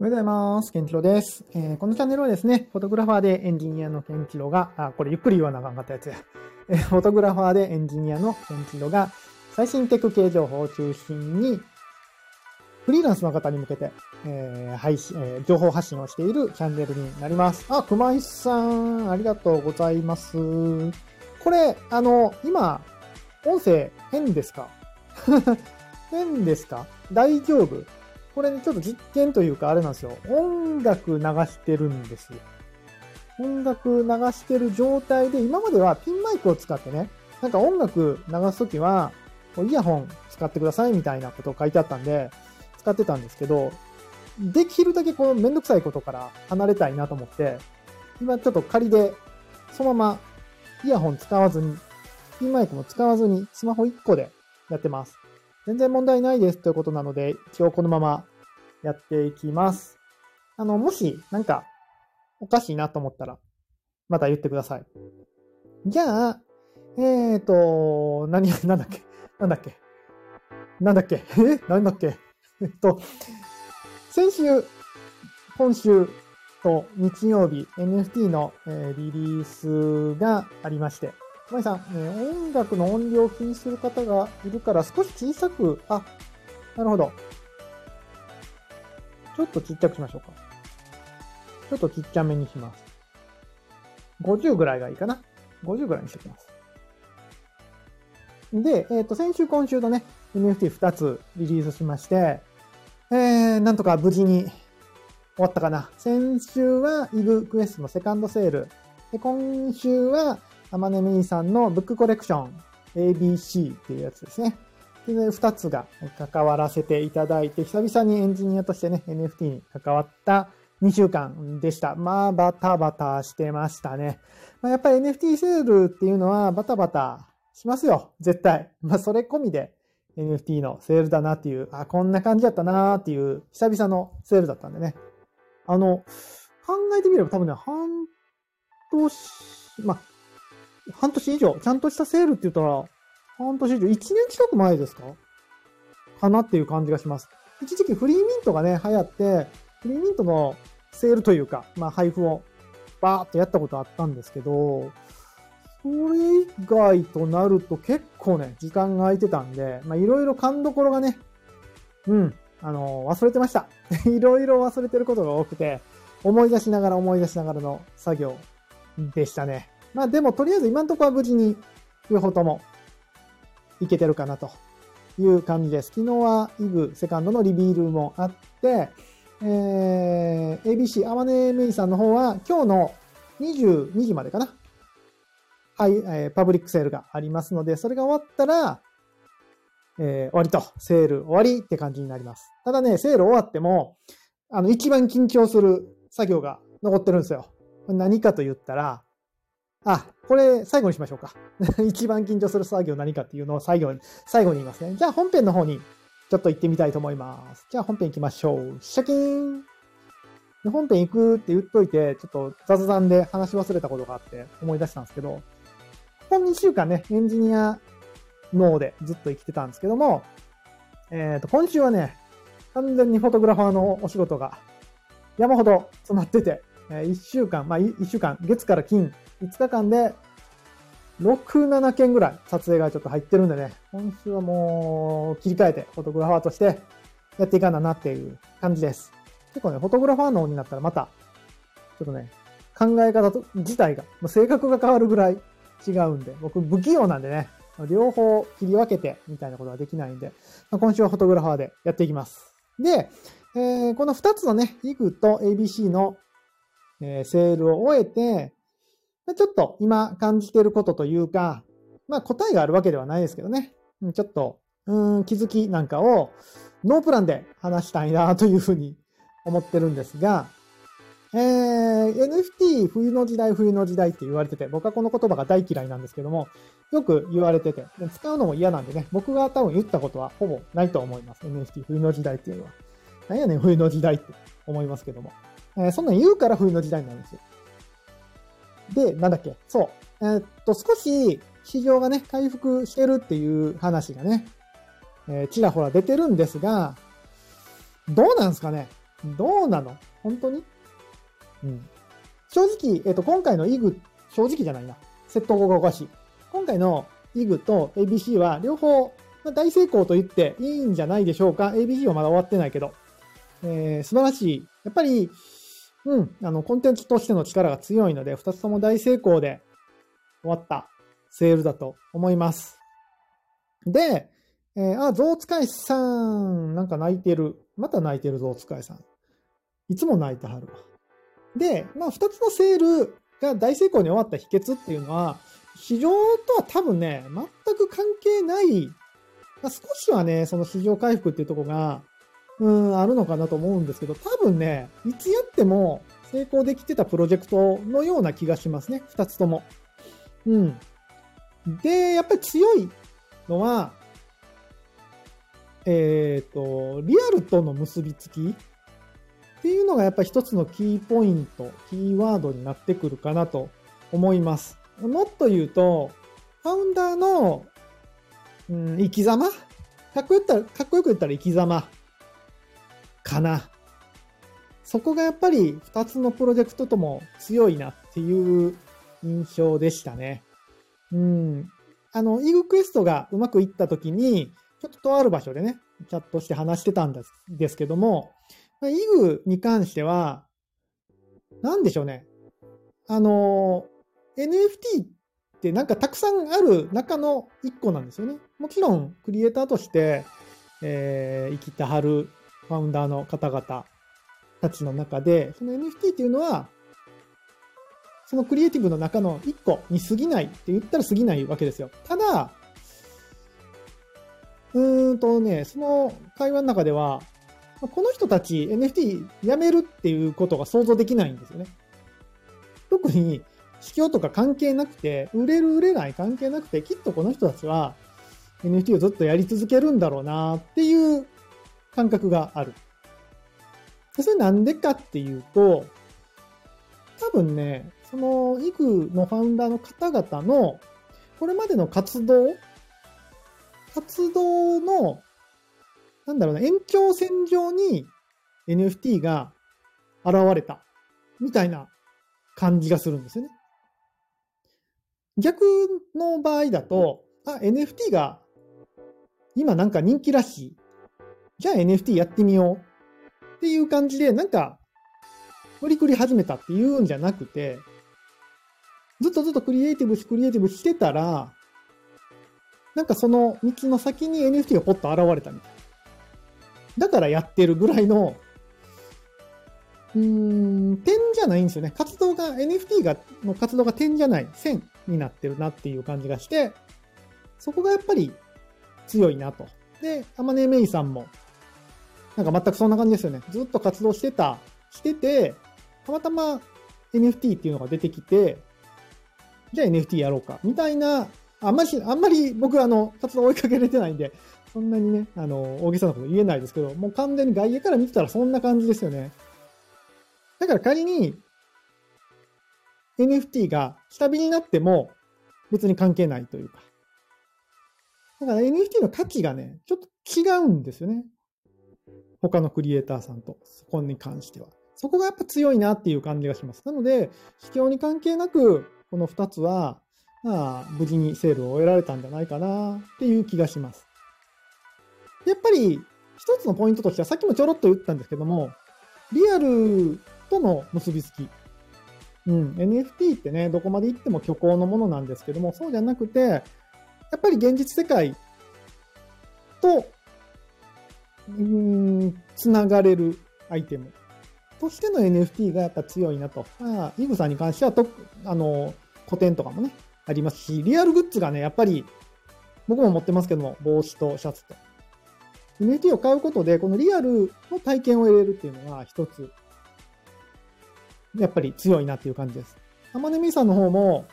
おはようございます。ケンチロです、えーこのチャンネルはですね、フォトグラファーでエンジニアのケンチロが、あ、これゆっくり言わなあかんかったやつや。えーフォトグラファーでエンジニアのケンチロが、最新テク系情報を中心に、フリーランスの方に向けて、えー配信、え情報発信をしているチャンネルになります。あ、熊井さん、ありがとうございます。これ、あの、今、音声変ですか？変ですか？大丈夫？これね、ちょっと実験というかあれなんですよ。音楽流してるんですよ。音楽流してる状態で、今まではピンマイクを使ってね、なんか音楽流すときは、イヤホン使ってくださいみたいなことを書いてあったんで、使ってたんですけど、できるだけこのめんどくさいことから離れたいなと思って、今ちょっと仮で、そのままイヤホン使わずに、ピンマイクも使わずに、スマホ1個でやってます。全然問題ないですということなので、一応このままやっていきます。あの、もし、なんか、おかしいなと思ったら、また言ってください。じゃあ、えーと、何、なんだっけ？なんだっけ？なんだっけ？え？なんだっけ？えっと、先週、今週と日曜日、NFT の、えリリースがありまして、まいさん、えー音楽の音量を気にする方がいるから少し小さく、あ、なるほど。ちょっとちっちゃくしましょうか。ちょっとちっちゃめにします。50ぐらいがいいかな。50ぐらいにしておきます。で、えっ、と、先週今週のね、NFT2 つリリースしまして、えー、なんとか無事に終わったかな。先週はイグクエストのセカンドセール。で、今週はアマネミーさんのブックコレクション ABC っていうやつですね。で、2つが関わらせていただいて、久々にエンジニアとしてね、NFT に関わった2週間でした。まあ、バタバタしてましたね。まあ、やっぱり NFT セールっていうのはバタバタしますよ。絶対。まあ、それ込みで NFT のセールだなっていう、あ、こんな感じだったなっていう、久々のセールだったんでね。あの、考えてみれば多分ね、半年、まあ、半年以上、ちゃんとしたセールって言ったら、半年以上、1年近く前ですか？かなっていう感じがします。一時期フリーミントがね、流行って、フリーミントのセールというか、まあ配布をバーっとやったことあったんですけど、それ以外となると結構ね、時間が空いてたんで、まあいろいろ勘どころがね、うん、あの忘れてました。いろいろ忘れてることが多くて、思い出しながら思い出しながらの作業でしたね。まあでもとりあえず今のところは無事に両方ともいけてるかなという感じです。昨日はイグセカンドのリビールもあって、えー、ABC アマネメイさんの方は今日の22時までかな。はい、えーパブリックセールがありますので、それが終わったら、えー終わりと、セール終わりって感じになります。ただね、セール終わっても、あの、一番緊張する作業が残ってるんですよ。何かと言ったら、あ、これ最後にしましょうか。一番緊張する作業何かっていうのを最後に、最後に言いますね。じゃあ本編の方にちょっと行ってみたいと思います。じゃあ本編行きましょう。シャキーン本編行くって言っといて、ちょっと雑談で話し忘れたことがあって思い出したんですけど、この2週間ね、エンジニア脳でずっと生きてたんですけども、えっ、と、今週はね、完全にフォトグラファーのお仕事が山ほど詰まってて、え1週間、まあ1週間、月から金、5日間で6、7件ぐらい撮影がちょっと入ってるんでね、今週はもう切り替えてフォトグラファーとしてやっていかななっていう感じです。結構ね、フォトグラファー脳になったらまた、ちょっとね、考え方と自体が、性格が変わるぐらい違うんで、僕不器用なんでね、両方切り分けてみたいなことはできないんで、まあ今週はフォトグラファーでやっていきます。で、えーこの2つのね、IG と ABC の、えーセールを終えて、ちょっと今感じてることというか、まあ答えがあるわけではないですけどね、ちょっと、うん、気づきなんかをノープランで話したいなというふうに思ってるんですが、えー、NFT 冬の時代冬の時代って言われてて、僕はこの言葉が大嫌いなんですけども、よく言われてて、使うのも嫌なんでね、僕が多分言ったことはほぼないと思います。NFT 冬の時代っていうのは。なんやねん冬の時代って思いますけども。えーそんなん言うから冬の時代になるんですよ。で、なんだっけ？そう。えーっと、少し市場がね、回復してるっていう話がね、えーちらほら出てるんですが、どうなんすかね？どうなの？本当に？うん。正直、えっ、と、今回の IG、正直じゃないな。窃盗語がおかしい。今回の IG と ABC は両方、まあ、大成功と言っていいんじゃないでしょうか。ABC はまだ終わってないけど。えー、素晴らしい。やっぱり、うん、あの、コンテンツとしての力が強いので、二つとも大成功で終わったセールだと思います。で、えー、あ、ゾウ使いさん、なんか泣いてる。また泣いてるゾウ使いさん。いつも泣いてはるわ。で、まあ、二つのセールが大成功に終わった秘訣っていうのは、市場とは多分ね、全く関係ない、まあ、少しはね、その市場回復っていうとこが、うん、あるのかなと思うんですけど、多分ね、いつやっても成功できてたプロジェクトのような気がしますね。二つとも。うん。で、やっぱり強いのは、えっ、ー、と、リアルとの結びつきっていうのがやっぱり一つのキーポイント、キーワードになってくるかなと思います。もっと言うと、ファウンダーの、うん、生き様？かっこよく言ったら、かっこよく言ったら生き様かな。そこがやっぱり二つのプロジェクトとも強いなっていう印象でしたね。うん。あの、イーグクエストがうまくいった時に、ちょっととある場所でね、チャットして話してたんですですけども、イグに関しては、なんでしょうね。あの、NFT ってなんかたくさんある中の一個なんですよね。もちろん、クリエイターとして、えー、生きてはるファウンダーの方々たちの中で、その NFT っていうのは、そのクリエイティブの中の一個に過ぎないって言ったら過ぎないわけですよ。ただ、うーんとね、その会話の中では、この人たち NFT やめるっていうことが想像できないんですよね。特に、市況とか関係なくて、売れる売れない関係なくて、きっとこの人たちは NFT をずっとやり続けるんだろうなっていう感覚がある。それなんでかっていうと、多分ね、そのイグのファウンダーの方々のこれまでの活動活動のなんだろうな、延長線上に NFT が現れた、みたいな感じがするんですよね。逆の場合だと、あ、NFT が今なんか人気らしい。じゃあ NFT やってみよう。っていう感じで、なんか、無理くり始めたっていうんじゃなくて、ずっとずっとクリエイティブし、クリエイティブしてたら、なんかその道の先に NFT がポッと現れたみたい。だからやってるぐらいの、うーん、点じゃないんですよね。活動が、NFT が、の活動が点じゃない、線になってるなっていう感じがして、そこがやっぱり強いなと。で、アマネメイさんも、なんか全くそんな感じですよね。ずっと活動してた、してて、たまたま NFT っていうのが出てきて、じゃあ NFT やろうか、みたいな、あんまり、あんまり僕あの、活動追いかけれてないんで、そんなにね、あの、大げさなこと言えないですけど、もう完全に外野から見てたらそんな感じですよね。だから仮に NFT が下火になっても別に関係ないというか。だから NFT の価値がね、ちょっと違うんですよね。他のクリエイターさんと、そこに関しては。そこがやっぱ強いなっていう感じがします。なので、市況に関係なく、この2つは、まあ、無事にセールを終えられたんじゃないかなっていう気がします。やっぱり一つのポイントとしては、さっきもちょろっと言ったんですけども、リアルとの結びつき。うん、NFT ってね、どこまで行っても虚構のものなんですけども、そうじゃなくて、やっぱり現実世界と、うん、つながれるアイテムとしての NFT がやっぱ強いなと。まあ、イグさんに関してはと、あの、古典とかもね、ありますし、リアルグッズがね、やっぱり、僕も持ってますけども、帽子とシャツと。NFT を買うことで、このリアルの体験を得れるっていうのが一つ、やっぱり強いなっていう感じです。アマネミさんの方も、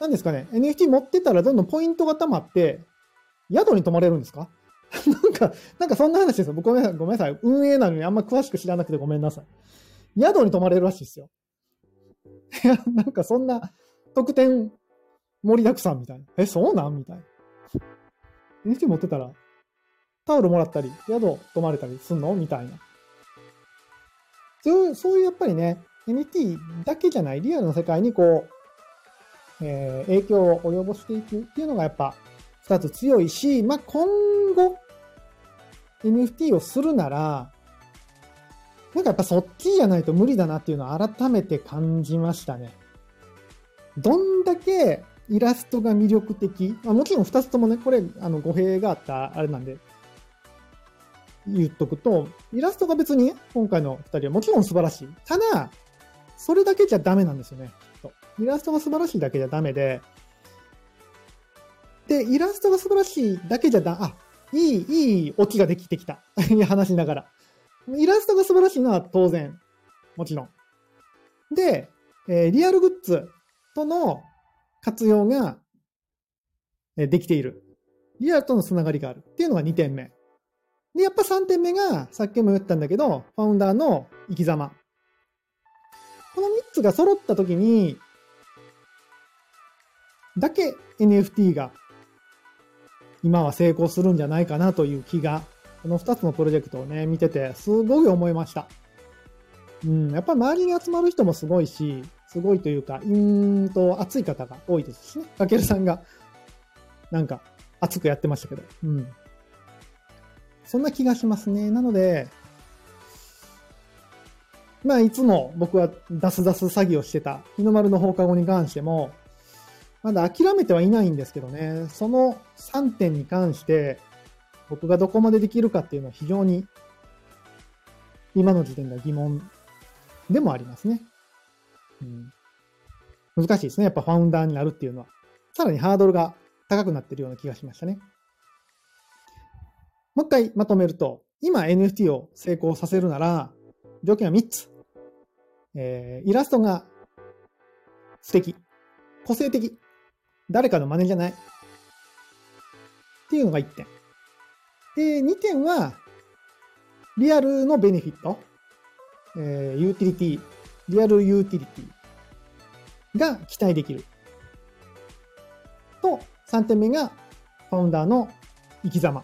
何ですかね、NFT 持ってたらどんどんポイントが溜まって、宿に泊まれるんですか？か、なんかそんな話ですよ。ごめんなさい。ごめんなさい。運営なのにあんま詳しく知らなくてごめんなさい。宿に泊まれるらしいですよ。いや、なんかそんな特典盛りだくさんみたいな。え、そうなん？みたいな。NFT 持ってたらタオルもらったり、宿泊まれたりすんの？みたいな。そういう、そういうやっぱりね、NFT だけじゃないリアルの世界にこう、えー、影響を及ぼしていくっていうのがやっぱ二つ強いし、まあ、今後 NFT をするなら、なんかやっぱそっちじゃないと無理だなっていうのを改めて感じましたね。どんだけイラストが魅力的、まあもちろん二つともね、これ、あの、語弊があったあれなんで、言っとくと、イラストが別に、ね、今回の二人はもちろん素晴らしい。ただ、それだけじゃダメなんですよね、と。イラストが素晴らしいだけじゃダメで、で、イラストが素晴らしいだけじゃだ、あ、いい、いいオチができてきた。話しながら。イラストが素晴らしいのは当然。もちろん。で、えー、リアルグッズとの活用ができている。リアルとのつながりがあるっていうのが2点目。で、やっぱ3点目が、さっきも言ったんだけど、ファウンダーの生き様。この3つが揃った時に、だけ NFT が今は成功するんじゃないかなという気が、この2つのプロジェクトをね、見てて、すごい思いました。うん、やっぱり周りに集まる人もすごいし、すごいというか、うんと熱い方が多いですしね。かけるさんが、なんか、熱くやってましたけど。うん。そんな気がしますね。なので、まあ、いつも僕は出す出す詐欺をしてた日の丸の放課後に関しても、まだ諦めてはいないんですけどね、その3点に関して、僕がどこまでできるかっていうのは非常に、今の時点では疑問でもありますね。うん、難しいですね。やっぱファウンダーになるっていうのは。さらにハードルが高くなってるような気がしましたね。もう一回まとめると、今 NFT を成功させるなら、条件は3つ。えー、イラストが素敵。個性的。誰かの真似じゃない。っていうのが1点。で、2点は、リアルのベネフィット。えー、ユーティリティ。リアルユーティリティが期待できる。と、3点目が、ファウンダーの生き様。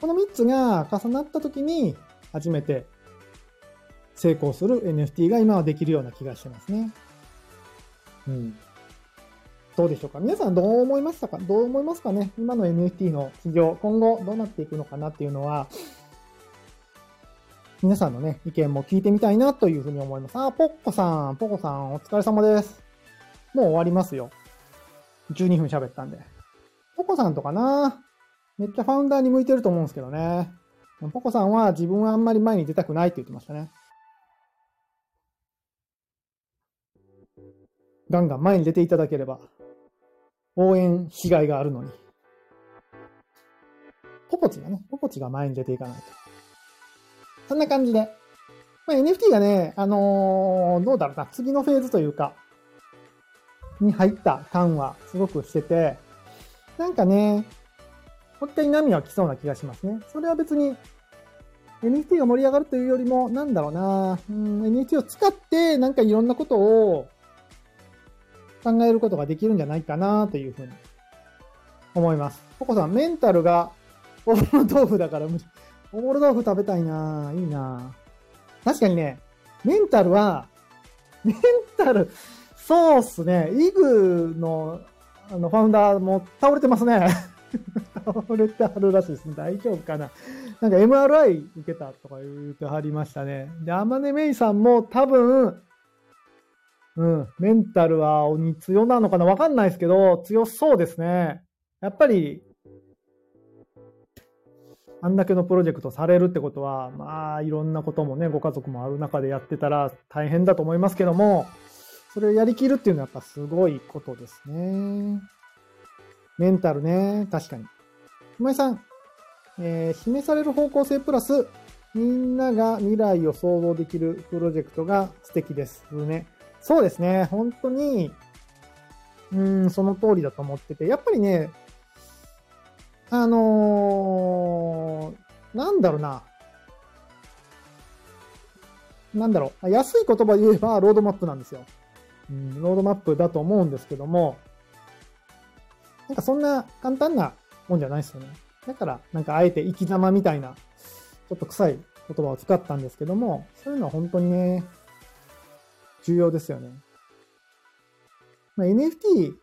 この3つが重なった時に、初めて成功する NFT が今はできるような気がしてますね。うん。どうでしょうか？皆さんどう思いましたか？どう思いますかね？今の NFT の市場、今後どうなっていくのかなっていうのは、皆さんのね、意見も聞いてみたいなというふうに思います。あ、ポッコさん、ポコさん、お疲れ様です。もう終わりますよ。12分喋ったんで。ポコさんとかな？めっちゃファウンダーに向いてると思うんですけどね。ポコさんは自分はあんまり前に出たくないって言ってましたね。ガンガン前に出ていただければ、応援しがいがあるのに。ポポチがね、ポポチが前に出ていかないと。そんな感じで。まあ、NFT がね、あのー、どうだろうな、次のフェーズというか、に入った感はすごくしてて、なんかね、もう一回波は来そうな気がしますね。それは別に NFT が盛り上がるというよりも、なんだろうな、うん、NFT を使ってなんかいろんなことを考えることができるんじゃないかなというふうに思います。ココさん、メンタルがおぼろ豆腐だから無理。おぼろ豆腐食べたいないいな確かにね、メンタルは、メンタル、そうっすね。イグの、あの、ファウンダーも倒れてますね。倒れてはるらしいですね。大丈夫かな。なんか MRI 受けたとか言ってはりましたね。で、アマネメイさんも多分、うん。メンタルは鬼強なのかな？わかんないですけど、強そうですね。やっぱり、あんだけのプロジェクトされるってことは、まあ、いろんなこともね、ご家族もある中でやってたら大変だと思いますけども、それをやりきるっていうのはやっぱすごいことですね。メンタルね、確かに。今井さん、えー、示される方向性プラス、みんなが未来を想像できるプロジェクトが素敵です。ね。そうですね。本当に、うん、その通りだと思ってて、やっぱりね、あのー、なんだろうな。なんだろう。安い言葉で言えばロードマップなんですよ。うん、ロードマップだと思うんですけども、なんかそんな簡単なもんじゃないですよね。だから、なんかあえて生き様みたいな、ちょっと臭い言葉を使ったんですけども、そういうのは本当にね、重要ですよね。まあ、NFT、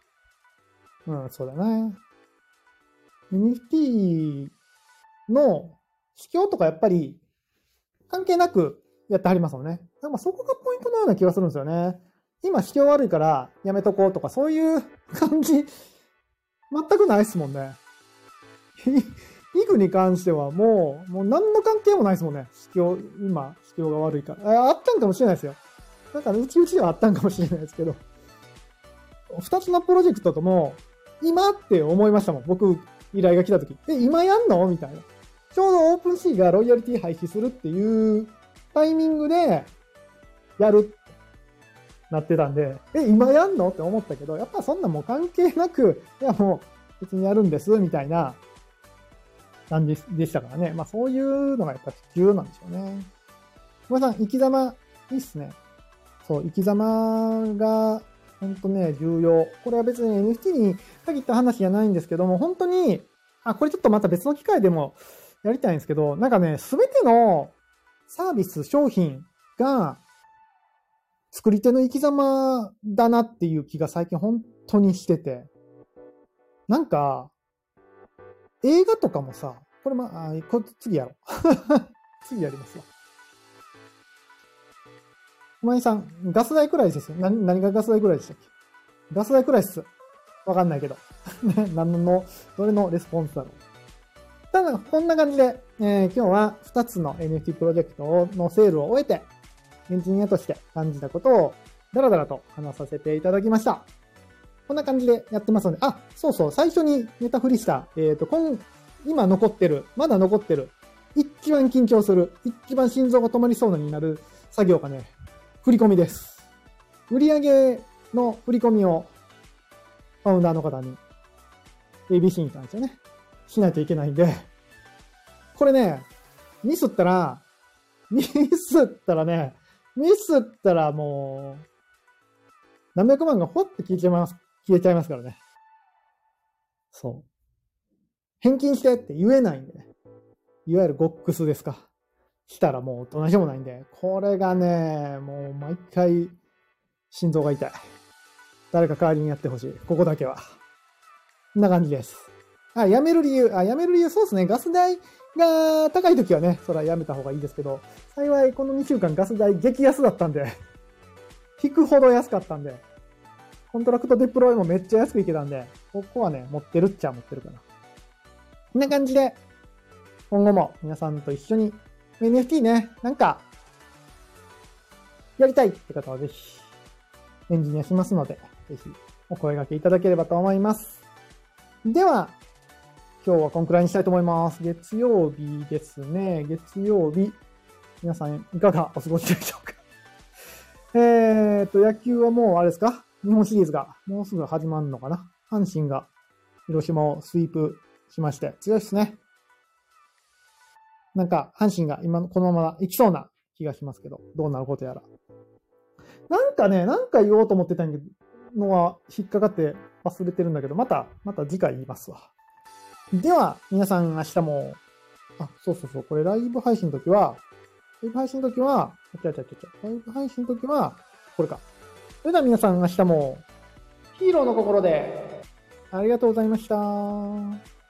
うん、そうだな。NFT の市況とかやっぱり関係なくやってはりますもんね。だからそこがポイントのような気がするんですよね。今、市況悪いからやめとこうとか、そういう感じ、全くないっすもんね。イグに関してはもう、もう何の関係もないですもんね。市況、今、市況が悪いから。ああったんかもしれないですよ。なんか、うちうちではあったんかもしれないですけど。二つのプロジェクトとも、今って思いましたもん。僕、依頼が来た時。え、今やんの？みたいな。ちょうどオープンシーがロイヤリティ廃止するっていうタイミングで、やるなってたんで、え、今やんの？って思ったけど、やっぱそんなもう関係なく、いやもう別にやるんです、みたいな感じでしたからね。まあそういうのがやっぱ重要なんでしょうね。ごめんなさい、生き様、いいっすね。そう、生き様が、ほんとね、重要。これは別に NFT に限った話じゃないんですけども、本当に、あ、これちょっとまた別の機会でもやりたいんですけど、なんかね、すべてのサービス、商品が、作り手の生き様だなっていう気が最近本当にしてて。なんか、映画とかもさ、これま、あ、こ次やろう。次やりますわ。お前さん、ガス代くらいですよ。何、何がガス代くらいでしたっけ？ガス代くらいっす。わかんないけど。ね 何の、どれのレスポンスだろう。ただ、こんな感じで、えー、今日は2つの NFT プロジェクトのセールを終えて、エンジニアとして感じたことをダラダラと話させていただきました。こんな感じでやってますので、あ、そうそう、最初にネタ振りした、えっ、ー、と、今、今残ってる、まだ残ってる、一番緊張する、一番心臓が止まりそうになる作業がね、振り込みです。売上の振り込みを、ファウンダーの方に、ABC に関してね、しないといけないんで、これね、ミスったら、ミスったらね、ミスったらもう、何百万がほって消えちゃいます、消えちゃいますからね。そう。返金してって言えないんでね。いわゆるゴックスですか。したらもうどないしもないんで、これがね、もう毎回心臓が痛い。誰か代わりにやってほしい。ここだけは。こんな感じです。あ、辞める理由、あ、辞める理由、そうですね。ガス代が高い時はね、それはやめた方がいいですけど、幸いこの2週間ガス代激安だったんで、引くほど安かったんで、コントラクトデプロイもめっちゃ安くいけたんで、ここはね、持ってるっちゃ持ってるかな。こんな感じで、今後も皆さんと一緒に NFT ね、なんか、やりたいって方はぜひ、エンジニアしますので、ぜひお声掛けいただければと思います。では、今日はこんくらいにしたいと思います。月曜日ですね。月曜日。皆さんいかがお過ごしでしょうか？えっと、野球はもうあれですか？日本シリーズがもうすぐ始まるのかな？阪神が広島をスイープしまして強いですね。なんか阪神が今のこのまま行きそうな気がしますけど、どうなることやら。なんかね、なんか言おうと思ってたんけどのは引っかかって忘れてるんだけど、また、また次回言いますわ。では、皆さん明日も、あ、そうそうそう、これライブ配信の時は、ライブ配信の時は、違う違う違う、ライブ配信の時は、これか。それでは皆さん明日も、ヒーローの心で、ありがとうございました。